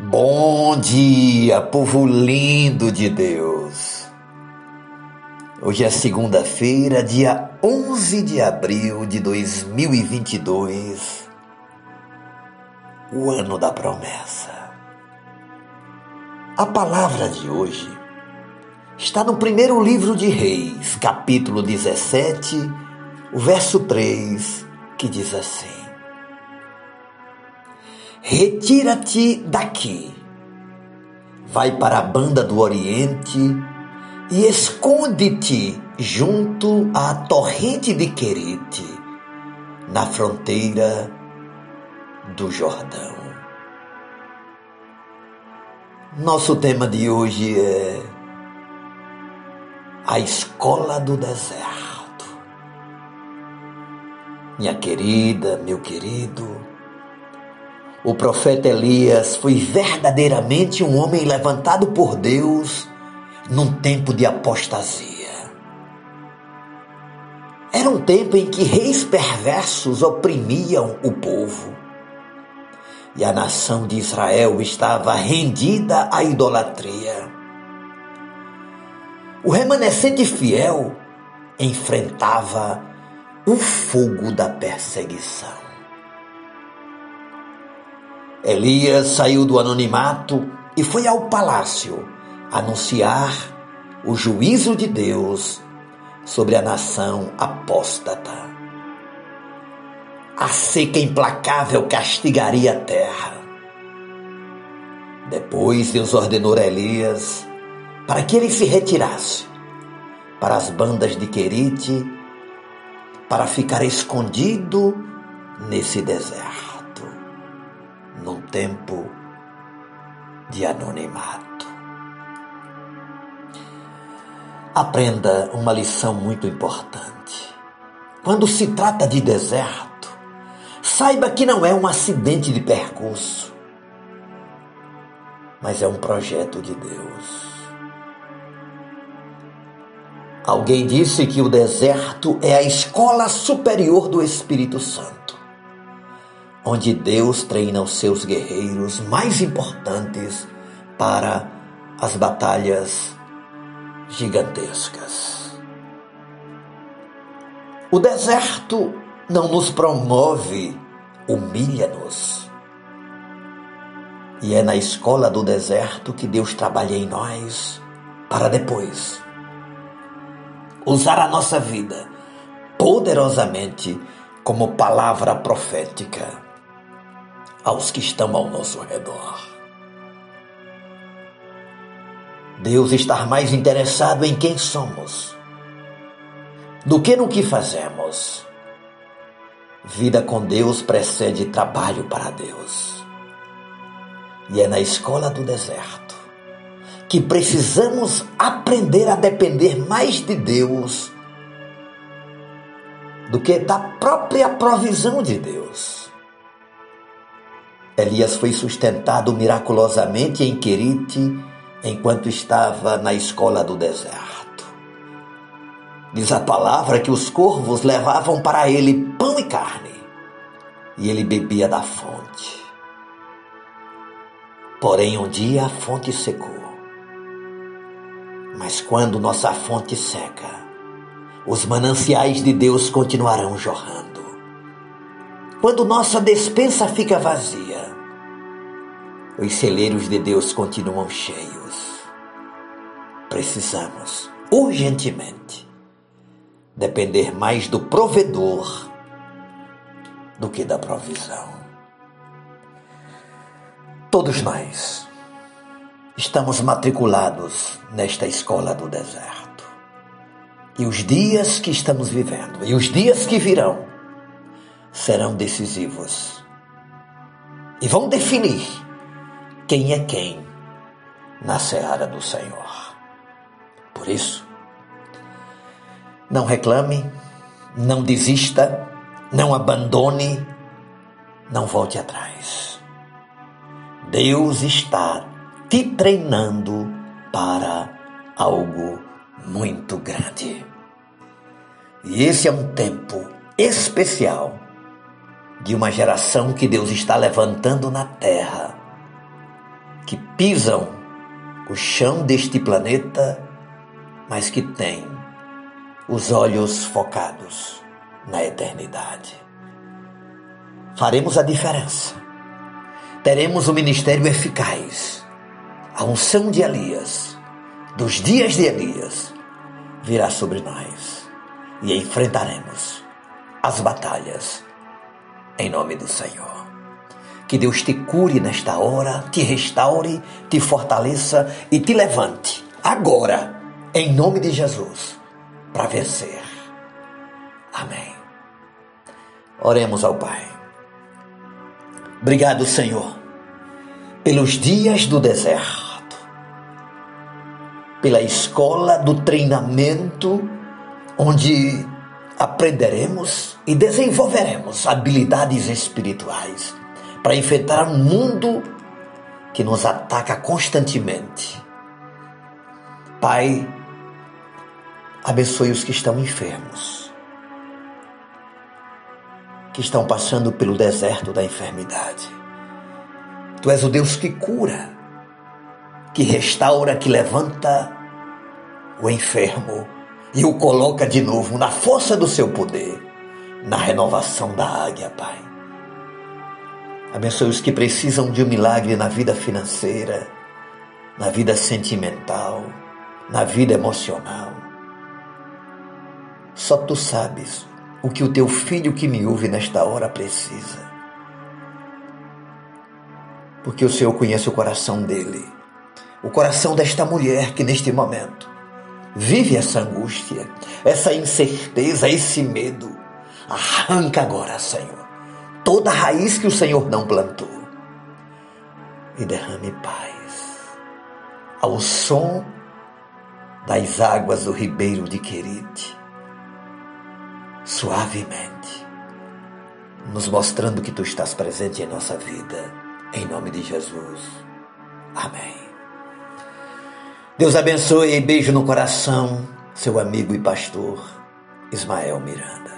Bom dia, povo lindo de Deus. Hoje é segunda-feira, dia 11 de abril de 2022, o ano da promessa. A palavra de hoje está no primeiro livro de Reis, capítulo 17, o verso 3, que diz assim: Retira-te daqui, vai para a banda do Oriente e esconde-te junto à torrente de Querite, na fronteira do Jordão. Nosso tema de hoje é a escola do deserto. Minha querida, meu querido, o profeta Elias foi verdadeiramente um homem levantado por Deus num tempo de apostasia. Era um tempo em que reis perversos oprimiam o povo. E a nação de Israel estava rendida à idolatria. O remanescente fiel enfrentava o fogo da perseguição. Elias saiu do anonimato e foi ao palácio anunciar o juízo de Deus sobre a nação apóstata. A seca implacável castigaria a terra. Depois Deus ordenou a Elias para que ele se retirasse para as bandas de Querite, para ficar escondido nesse deserto tempo de anonimato. Aprenda uma lição muito importante. Quando se trata de deserto, saiba que não é um acidente de percurso, mas é um projeto de Deus. Alguém disse que o deserto é a escola superior do Espírito Santo onde Deus treina os seus guerreiros mais importantes para as batalhas gigantescas. O deserto não nos promove, humilha-nos. E é na escola do deserto que Deus trabalha em nós para depois usar a nossa vida poderosamente como palavra profética aos que estão ao nosso redor. Deus está mais interessado em quem somos do que no que fazemos. Vida com Deus precede trabalho para Deus. E é na escola do deserto que precisamos aprender a depender mais de Deus do que da própria provisão de Deus. Elias foi sustentado miraculosamente em Querite enquanto estava na escola do deserto. Diz a palavra que os corvos levavam para ele pão e carne, e ele bebia da fonte. Porém, um dia a fonte secou. Mas quando nossa fonte seca, os mananciais de Deus continuarão jorrando. Quando nossa despensa fica vazia, os celeiros de Deus continuam cheios. Precisamos, urgentemente, depender mais do provedor do que da provisão. Todos nós estamos matriculados nesta escola do deserto. E os dias que estamos vivendo e os dias que virão serão decisivos e vão definir quem é quem na seara do Senhor. Por isso, não reclame, não desista, não abandone, não volte atrás. Deus está te treinando para algo muito grande. E esse é um tempo especial de uma geração que Deus está levantando na terra que pisam o chão deste planeta, mas que têm os olhos focados na eternidade. Faremos a diferença. Teremos um ministério eficaz. A unção de Elias, dos dias de Elias, virá sobre nós e enfrentaremos as batalhas em nome do Senhor. Que Deus te cure nesta hora, te restaure, te fortaleça e te levante agora, em nome de Jesus, para vencer. Amém. Oremos ao Pai. Obrigado, Senhor, pelos dias do deserto, pela escola do treinamento, onde aprenderemos e desenvolveremos habilidades espirituais para enfrentar um mundo que nos ataca constantemente. Pai, abençoe os que estão enfermos, que estão passando pelo deserto da enfermidade. Tu és o Deus que cura, que restaura, que levanta o enfermo e o coloca de novo na força do seu poder, na renovação da águia, Pai. Abençoe os que precisam de um milagre na vida financeira, na vida sentimental, na vida emocional. Só tu sabes o que o teu filho que me ouve nesta hora precisa. Porque o Senhor conhece o coração dele, o coração desta mulher que neste momento vive essa angústia, essa incerteza, esse medo. Arranca agora, Senhor toda raiz que o Senhor não plantou. E derrame paz ao som das águas do ribeiro de Querite, suavemente, nos mostrando que tu estás presente em nossa vida, em nome de Jesus. Amém. Deus abençoe e beijo no coração, seu amigo e pastor Ismael Miranda.